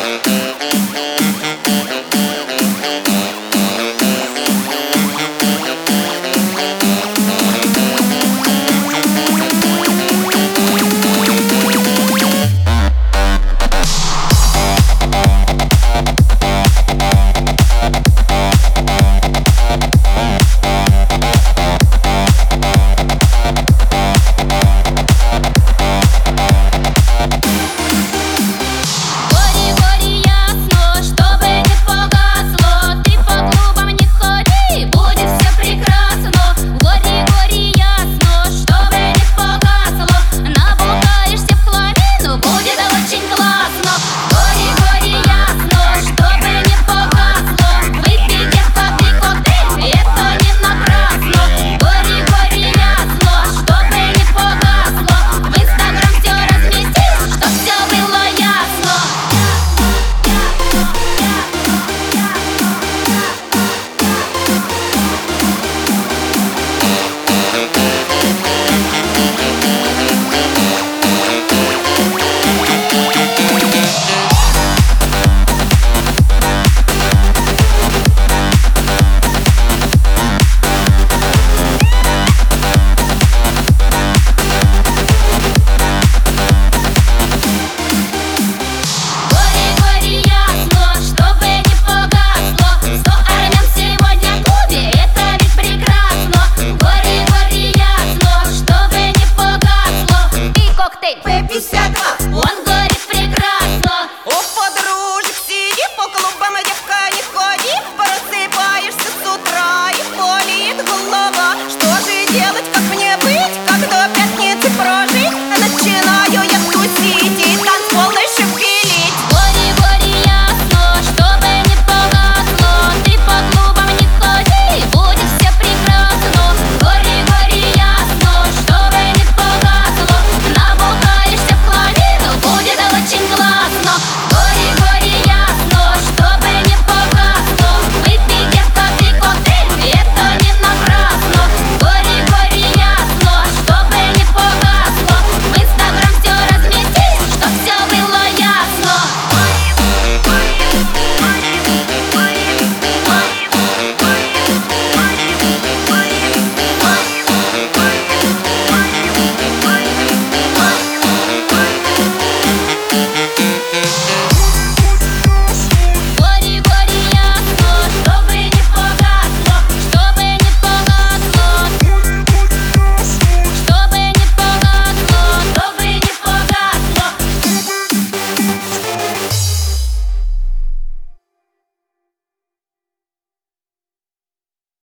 Bye. Baby, set up.